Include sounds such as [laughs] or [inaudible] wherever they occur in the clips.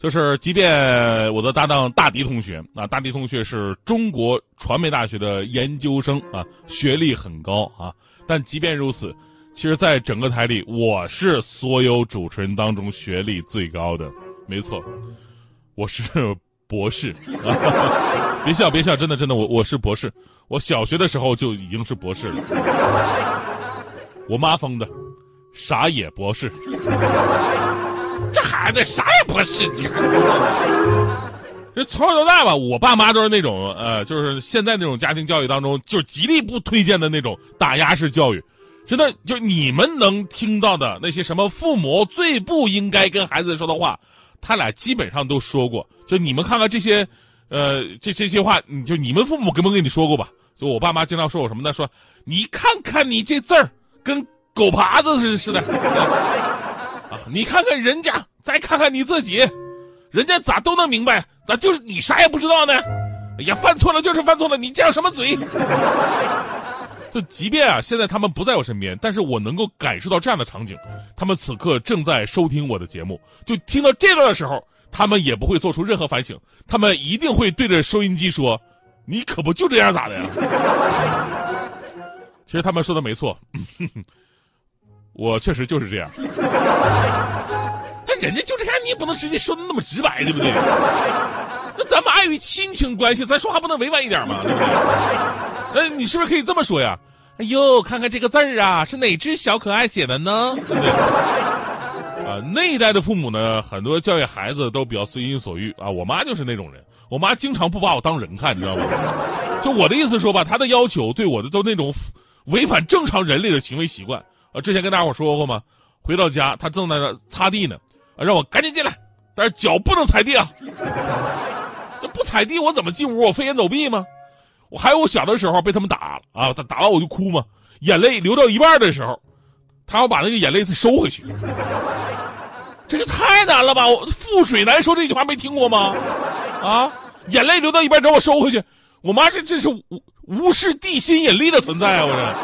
就是即便我的搭档大迪同学啊，大迪同学是中国传媒大学的研究生啊，学历很高啊，但即便如此，其实在整个台里，我是所有主持人当中学历最高的，没错，我是博士。啊 [laughs] 别笑，别笑，真的，真的，我我是博士，我小学的时候就已经是博士了。我妈封的，傻野博士，这孩子啥也不是，[laughs] 这从小到大吧，我爸妈都是那种呃，就是现在那种家庭教育当中，就是极力不推荐的那种打压式教育。真的，就你们能听到的那些什么父母最不应该跟孩子说的话，他俩基本上都说过。就你们看看这些，呃，这这些话，就你们父母跟不跟你说过吧？就我爸妈经常说我什么呢？说你看看你这字儿。跟狗爬子似似的啊！你看看人家，再看看你自己，人家咋都能明白，咋就是你啥也不知道呢？哎呀，犯错了就是犯错了，你犟什么嘴？[laughs] 就即便啊，现在他们不在我身边，但是我能够感受到这样的场景：他们此刻正在收听我的节目，就听到这段的时候，他们也不会做出任何反省，他们一定会对着收音机说：“你可不就这样咋的呀？” [laughs] 其实他们说的没错，[laughs] 我确实就是这样。[laughs] 那人家就这样，你也不能直接说的那么直白，对不对？那咱们碍于亲情关系，咱说话不能委婉一点吗？对不对？[laughs] 那你是不是可以这么说呀？哎呦，看看这个字儿啊，是哪只小可爱写的呢？对不对？[laughs] 啊，那一代的父母呢，很多教育孩子都比较随心所欲啊。我妈就是那种人，我妈经常不把我当人看，你知道吗？就我的意思说吧，她的要求对我的都那种。违反正常人类的行为习惯啊！之前跟大伙说过吗？回到家，他正在那擦地呢，啊，让我赶紧进来，但是脚不能踩地啊！[laughs] 那不踩地，我怎么进屋？我飞檐走壁吗？我还有我小的时候被他们打啊，打打完我就哭嘛，眼泪流到一半的时候，他要把那个眼泪再收回去，这个太难了吧？我覆水难收这句话没听过吗？啊，眼泪流到一半，让我收回去。我妈这这是无无视地心引力的存在啊！我这，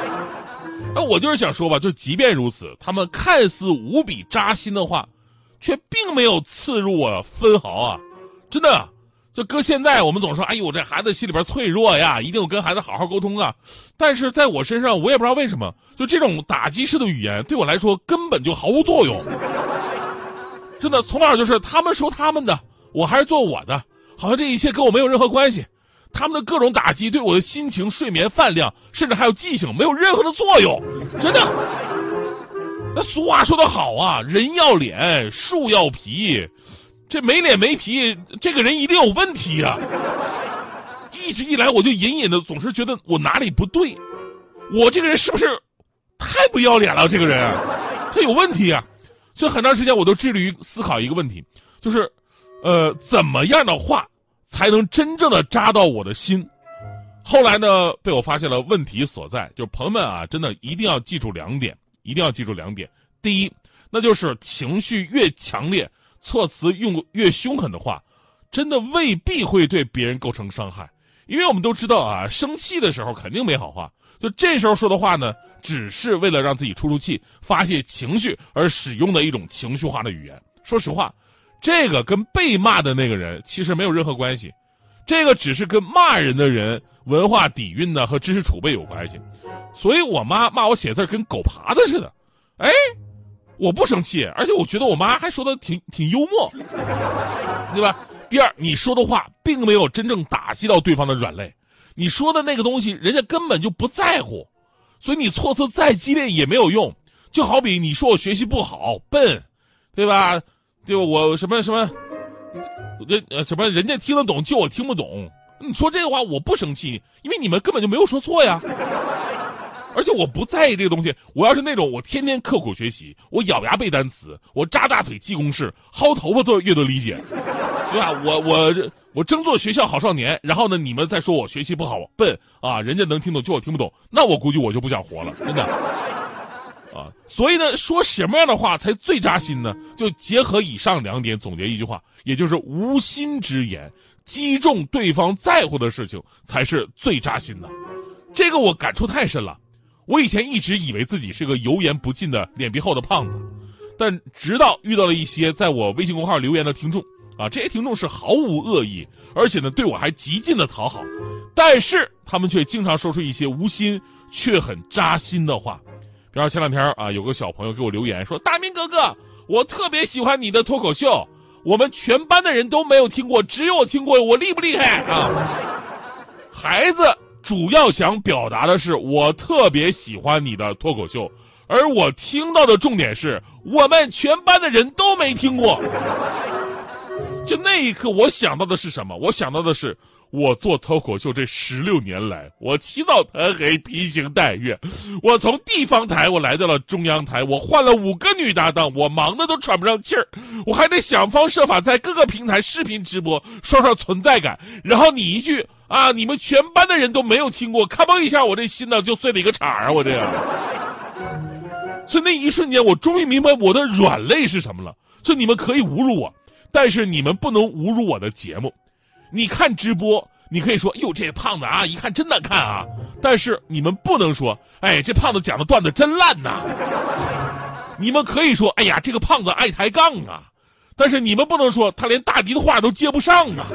那我就是想说吧，就即便如此，他们看似无比扎心的话，却并没有刺入我分毫啊！真的，就搁现在，我们总说，哎呦，这孩子心里边脆弱呀，一定要跟孩子好好沟通啊。但是在我身上，我也不知道为什么，就这种打击式的语言对我来说根本就毫无作用。真的，从小就是他们说他们的，我还是做我的，好像这一切跟我没有任何关系。他们的各种打击对我的心情、睡眠、饭量，甚至还有记性，没有任何的作用。真的，那俗话说得好啊，人要脸，树要皮，这没脸没皮，这个人一定有问题呀。一直以来，我就隐隐的总是觉得我哪里不对，我这个人是不是太不要脸了？这个人他有问题啊。所以很长时间我都致力于思考一个问题，就是呃，怎么样的话。才能真正的扎到我的心。后来呢，被我发现了问题所在，就是朋友们啊，真的一定要记住两点，一定要记住两点。第一，那就是情绪越强烈，措辞用越凶狠的话，真的未必会对别人构成伤害。因为我们都知道啊，生气的时候肯定没好话，就这时候说的话呢，只是为了让自己出出气、发泄情绪而使用的一种情绪化的语言。说实话。这个跟被骂的那个人其实没有任何关系，这个只是跟骂人的人文化底蕴呢和知识储备有关系。所以我妈骂我写字跟狗爬子似的，哎，我不生气，而且我觉得我妈还说的挺挺幽默，对吧？第二，你说的话并没有真正打击到对方的软肋，你说的那个东西人家根本就不在乎，所以你措辞再激烈也没有用。就好比你说我学习不好笨，对吧？对吧？我什么什么人呃什么人家听得懂，就我听不懂。你说这个话我不生气，因为你们根本就没有说错呀。而且我不在意这个东西。我要是那种我天天刻苦学习，我咬牙背单词，我扎大腿记公式，薅头发做阅读理解，对吧？我我我争做学校好少年，然后呢，你们再说我学习不好笨啊，人家能听懂就我听不懂，那我估计我就不想活了，真的。啊，所以呢，说什么样的话才最扎心呢？就结合以上两点总结一句话，也就是无心之言，击中对方在乎的事情才是最扎心的。这个我感触太深了。我以前一直以为自己是个油盐不进的脸皮厚的胖子，但直到遇到了一些在我微信公号留言的听众啊，这些听众是毫无恶意，而且呢对我还极尽的讨好，但是他们却经常说出一些无心却很扎心的话。然后前两天啊，有个小朋友给我留言说：“大明哥哥，我特别喜欢你的脱口秀，我们全班的人都没有听过，只有我听过，我厉不厉害啊？”孩子。主要想表达的是，我特别喜欢你的脱口秀，而我听到的重点是我们全班的人都没听过。就那一刻，我想到的是什么？我想到的是，我做脱口秀这十六年来，我起早贪黑，披星戴月，我从地方台我来到了中央台，我换了五个女搭档，我忙的都喘不上气儿，我还得想方设法在各个平台视频直播，刷刷存在感。然后你一句。啊！你们全班的人都没有听过，咔嘣一下，我这心呢就碎了一个茬啊！我这样，所以那一瞬间，我终于明白我的软肋是什么了。就你们可以侮辱我，但是你们不能侮辱我的节目。你看直播，你可以说：“哟，这胖子啊，一看真难看啊。”但是你们不能说：“哎，这胖子讲的段子真烂呐。”你们可以说：“哎呀，这个胖子爱抬杠啊。”但是你们不能说他连大迪的话都接不上啊。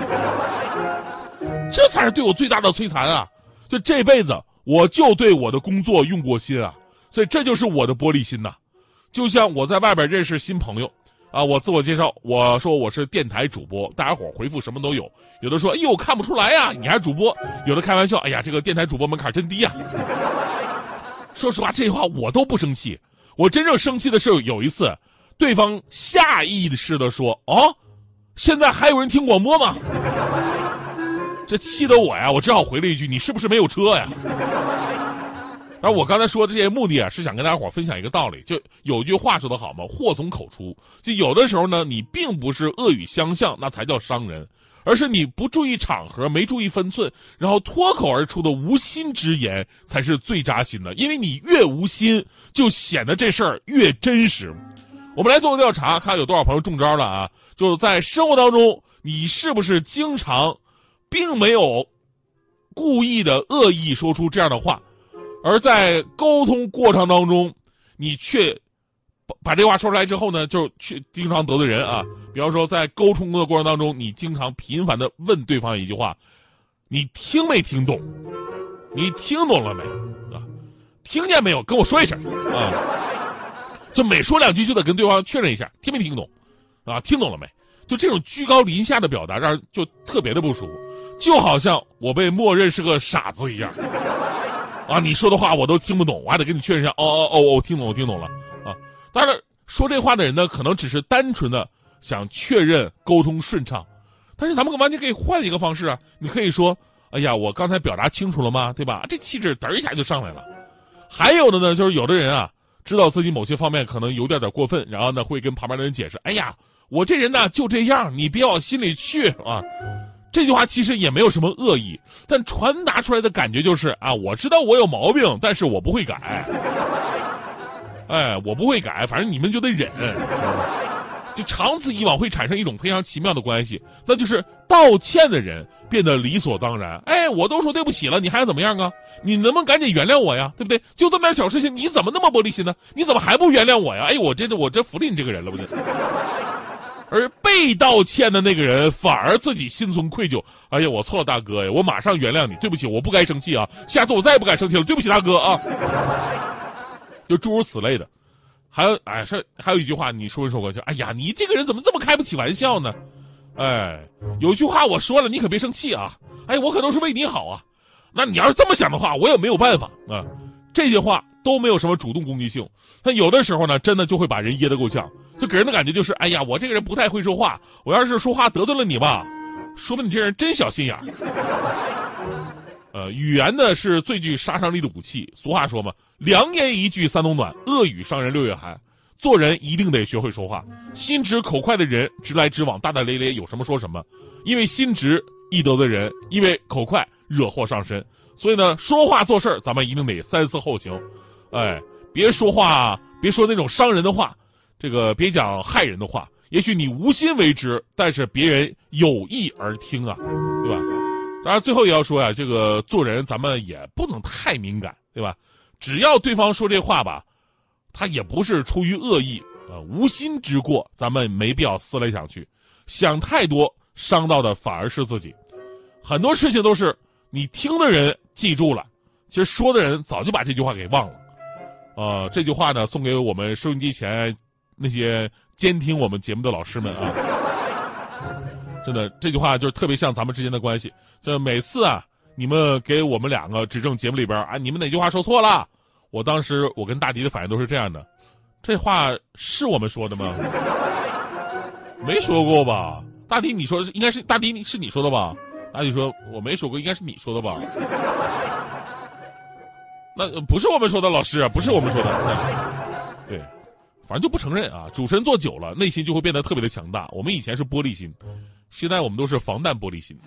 这才是对我最大的摧残啊！就这辈子，我就对我的工作用过心啊，所以这就是我的玻璃心呐。就像我在外边认识新朋友啊，我自我介绍，我说我是电台主播，大家伙回复什么都有，有的说哎呦看不出来呀，你还主播，有的开玩笑，哎呀这个电台主播门槛真低呀。[laughs] 说实话，这话我都不生气，我真正生气的是有一次，对方下意识的说哦，现在还有人听广播吗？这气得我呀，我只好回了一句：“你是不是没有车呀？”而我刚才说的这些目的啊，是想跟大家伙分享一个道理。就有句话说得好嘛，“祸从口出”。就有的时候呢，你并不是恶语相向，那才叫伤人，而是你不注意场合，没注意分寸，然后脱口而出的无心之言，才是最扎心的。因为你越无心，就显得这事儿越真实。我们来做个调查，看有多少朋友中招了啊？就是在生活当中，你是不是经常？并没有故意的恶意说出这样的话，而在沟通过程当中，你却把这话说出来之后呢，就去经常得罪人啊。比方说，在沟通的过程当中，你经常频繁的问对方一句话：“你听没听懂？你听懂了没？啊，听见没有？跟我说一声啊！”就每说两句就得跟对方确认一下，听没听懂？啊，听懂了没？就这种居高临下的表达，让人就特别的不舒服。就好像我被默认是个傻子一样，啊，你说的话我都听不懂，我还得跟你确认一下，哦哦哦，我听懂，我听懂了，啊，当然说这话的人呢，可能只是单纯的想确认沟通顺畅，但是咱们完全可以换一个方式啊，你可以说，哎呀，我刚才表达清楚了吗？对吧？这气质嘚一下就上来了。还有的呢，就是有的人啊，知道自己某些方面可能有点点过分，然后呢会跟旁边的人解释，哎呀，我这人呢就这样，你别往心里去啊。这句话其实也没有什么恶意，但传达出来的感觉就是啊，我知道我有毛病，但是我不会改。哎，我不会改，反正你们就得忍。就长此以往会产生一种非常奇妙的关系，那就是道歉的人变得理所当然。哎，我都说对不起了，你还要怎么样啊？你能不能赶紧原谅我呀？对不对？就这么点小事情，你怎么那么玻璃心呢？你怎么还不原谅我呀？哎，我这我这服了你这个人了，不就？而被道歉的那个人反而自己心存愧疚。哎呀，我错了，大哥呀，我马上原谅你。对不起，我不该生气啊，下次我再也不敢生气了。对不起，大哥啊。[laughs] 就诸如此类的，还有哎，是还有一句话，你说没说过？就哎呀，你这个人怎么这么开不起玩笑呢？哎，有句话我说了，你可别生气啊。哎，我可都是为你好啊。那你要是这么想的话，我也没有办法啊。这些话都没有什么主动攻击性，但有的时候呢，真的就会把人噎得够呛。就给人的感觉就是，哎呀，我这个人不太会说话，我要是说话得罪了你吧，说明你这人真小心眼儿。[laughs] 呃，语言呢是最具杀伤力的武器。俗话说嘛，良言一句三冬暖，恶语伤人六月寒。做人一定得学会说话。心直口快的人，直来直往，大大咧咧，有什么说什么。因为心直易得罪人，因为口快惹祸上身。所以呢，说话做事儿咱们一定得三思后行。哎，别说话，别说那种伤人的话，这个别讲害人的话。也许你无心为之，但是别人有意而听啊，对吧？当然，最后也要说呀，这个做人咱们也不能太敏感，对吧？只要对方说这话吧，他也不是出于恶意啊，无心之过，咱们没必要思来想去，想太多，伤到的反而是自己。很多事情都是。你听的人记住了，其实说的人早就把这句话给忘了。呃，这句话呢，送给我们收音机前那些监听我们节目的老师们啊。[laughs] 真的，这句话就是特别像咱们之间的关系。就每次啊，你们给我们两个指正节目里边啊，你们哪句话说错了？我当时我跟大迪的反应都是这样的：这话是我们说的吗？[laughs] 没说过吧？大迪，你说应该是大迪，是你说的吧？大迪说：“我没说过，应该是你说的吧？那不是我们说的，老师，不是我们说的。对，反正就不承认啊。主持人做久了，内心就会变得特别的强大。我们以前是玻璃心，现在我们都是防弹玻璃心。”